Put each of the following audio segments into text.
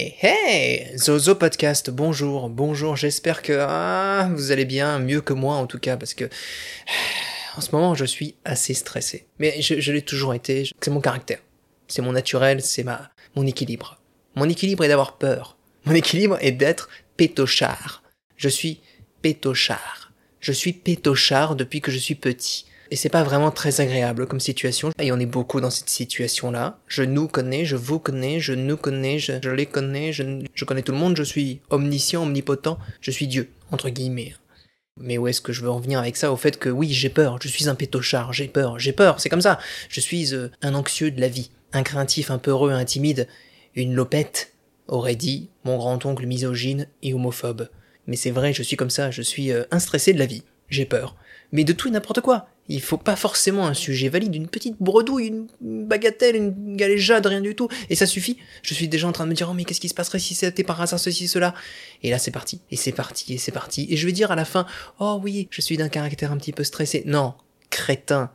Hey, hey Zozo Podcast, bonjour, bonjour, j'espère que ah, vous allez bien, mieux que moi en tout cas, parce que en ce moment je suis assez stressé. Mais je, je l'ai toujours été, c'est mon caractère, c'est mon naturel, c'est ma mon équilibre. Mon équilibre est d'avoir peur, mon équilibre est d'être pétochard. Je suis pétochard. Je suis pétochard depuis que je suis petit. Et c'est pas vraiment très agréable comme situation. Et on est beaucoup dans cette situation-là. Je nous connais, je vous connais, je nous connais, je, les connais, je, je connais tout le monde, je suis omniscient, omnipotent, je suis Dieu, entre guillemets. Mais où est-ce que je veux en venir avec ça Au fait que oui, j'ai peur, je suis un pétochard, j'ai peur, j'ai peur, c'est comme ça. Je suis euh, un anxieux de la vie, un craintif, un peureux, un timide, une lopette, aurait dit mon grand-oncle misogyne et homophobe. Mais c'est vrai, je suis comme ça, je suis euh, un stressé de la vie, j'ai peur. Mais de tout et n'importe quoi. Il faut pas forcément un sujet valide, une petite bredouille, une bagatelle, une galéjade, rien du tout. Et ça suffit. Je suis déjà en train de me dire, oh mais qu'est-ce qui se passerait si c'était par hasard ceci, cela? Et là c'est parti. Et c'est parti, et c'est parti. Et je vais dire à la fin, oh oui, je suis d'un caractère un petit peu stressé. Non, crétin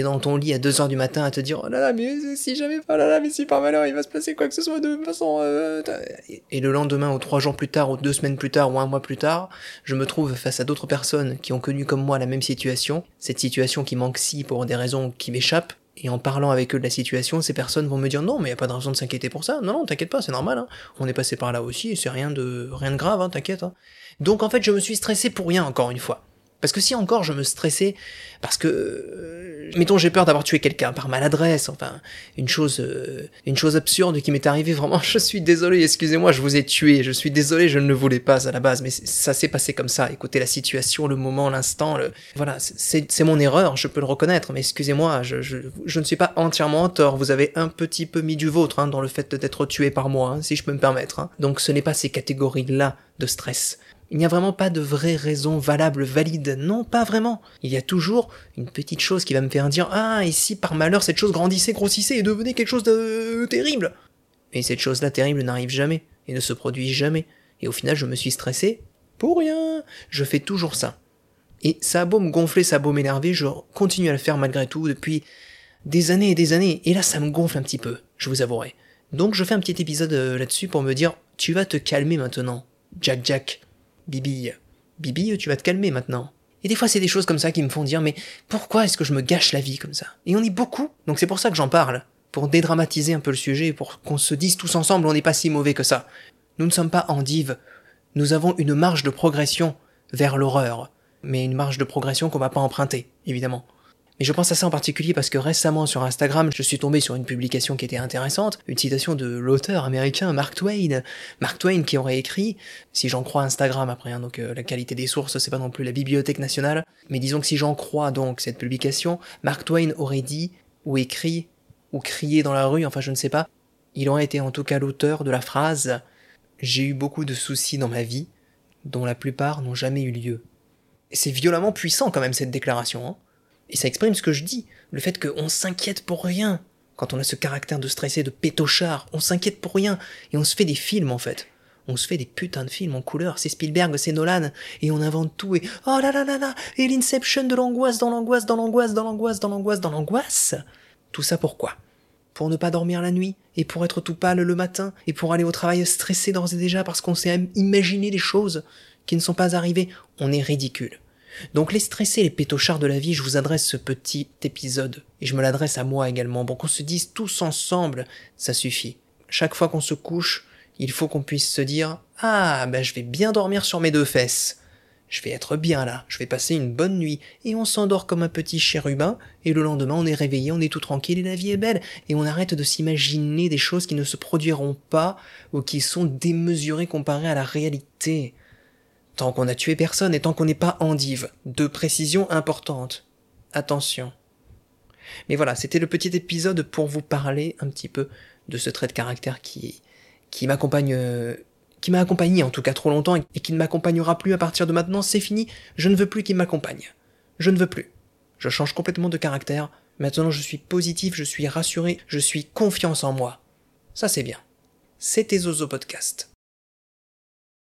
dans ton lit à 2h du matin à te dire oh là là mais si jamais oh là là mais si par malheur il va se passer quoi que ce soit de façon euh, et le lendemain ou trois jours plus tard ou deux semaines plus tard ou un mois plus tard je me trouve face à d'autres personnes qui ont connu comme moi la même situation cette situation qui manque si pour des raisons qui m'échappent et en parlant avec eux de la situation, ces personnes vont me dire non, mais y a pas de raison de s'inquiéter pour ça. Non, non, t'inquiète pas, c'est normal. Hein. On est passé par là aussi, c'est rien de rien de grave, hein, t'inquiète. Hein. Donc en fait, je me suis stressé pour rien encore une fois. Parce que si encore je me stressais, parce que, euh, mettons, j'ai peur d'avoir tué quelqu'un par maladresse, enfin, une chose, euh, une chose absurde qui m'est arrivée, vraiment, je suis désolé, excusez-moi, je vous ai tué, je suis désolé, je ne le voulais pas à la base, mais ça s'est passé comme ça. Écoutez la situation, le moment, l'instant, voilà, c'est mon erreur, je peux le reconnaître, mais excusez-moi, je, ne suis pas entièrement en tort, vous avez un petit peu mis du vôtre hein, dans le fait d'être tué par moi, hein, si je peux me permettre. Hein. Donc ce n'est pas ces catégories-là de stress. Il n'y a vraiment pas de vraie raison valable, valide. Non, pas vraiment. Il y a toujours une petite chose qui va me faire dire Ah, et si par malheur cette chose grandissait, grossissait et devenait quelque chose de terrible? Et cette chose-là terrible n'arrive jamais, et ne se produit jamais. Et au final, je me suis stressé pour rien. Je fais toujours ça. Et ça a beau me gonfler, ça a beau m'énerver, je continue à le faire malgré tout depuis des années et des années. Et là, ça me gonfle un petit peu, je vous avouerai. Donc je fais un petit épisode euh, là-dessus pour me dire, tu vas te calmer maintenant, Jack Jack. Bibi, Bibi, tu vas te calmer maintenant. Et des fois, c'est des choses comme ça qui me font dire, mais pourquoi est-ce que je me gâche la vie comme ça? Et on est beaucoup, donc c'est pour ça que j'en parle, pour dédramatiser un peu le sujet, pour qu'on se dise tous ensemble, on n'est pas si mauvais que ça. Nous ne sommes pas endives, nous avons une marge de progression vers l'horreur, mais une marge de progression qu'on va pas emprunter, évidemment. Et je pense à ça en particulier parce que récemment sur Instagram, je suis tombé sur une publication qui était intéressante, une citation de l'auteur américain Mark Twain. Mark Twain qui aurait écrit, si j'en crois Instagram après, hein, donc euh, la qualité des sources, c'est pas non plus la bibliothèque nationale, mais disons que si j'en crois donc cette publication, Mark Twain aurait dit, ou écrit, ou crié dans la rue, enfin je ne sais pas, il aurait été en tout cas l'auteur de la phrase J'ai eu beaucoup de soucis dans ma vie, dont la plupart n'ont jamais eu lieu. C'est violemment puissant quand même cette déclaration, hein. Et ça exprime ce que je dis, le fait qu'on s'inquiète pour rien. Quand on a ce caractère de stressé, de pétochard, on s'inquiète pour rien. Et on se fait des films en fait. On se fait des putains de films en couleur. C'est Spielberg, c'est Nolan. Et on invente tout. Et oh là là là là Et l'inception de l'angoisse dans l'angoisse, dans l'angoisse, dans l'angoisse, dans l'angoisse, dans l'angoisse. Tout ça pourquoi Pour ne pas dormir la nuit. Et pour être tout pâle le matin. Et pour aller au travail stressé d'ores et déjà parce qu'on s'est imaginé des choses qui ne sont pas arrivées. On est ridicule. Donc les stressés, les pétochards de la vie, je vous adresse ce petit épisode, et je me l'adresse à moi également, pour qu'on se dise tous ensemble, ça suffit. Chaque fois qu'on se couche, il faut qu'on puisse se dire Ah, ben je vais bien dormir sur mes deux fesses. Je vais être bien là, je vais passer une bonne nuit, et on s'endort comme un petit chérubin, et le lendemain on est réveillé, on est tout tranquille et la vie est belle, et on arrête de s'imaginer des choses qui ne se produiront pas, ou qui sont démesurées comparées à la réalité. Tant qu'on a tué personne et tant qu'on n'est pas endive. Deux précisions importantes. Attention. Mais voilà, c'était le petit épisode pour vous parler un petit peu de ce trait de caractère qui, qui m'accompagne, euh, qui m'a accompagné en tout cas trop longtemps et qui ne m'accompagnera plus à partir de maintenant, c'est fini, je ne veux plus qu'il m'accompagne. Je ne veux plus. Je change complètement de caractère, maintenant je suis positif, je suis rassuré, je suis confiance en moi. Ça c'est bien. C'était Zozo Podcast.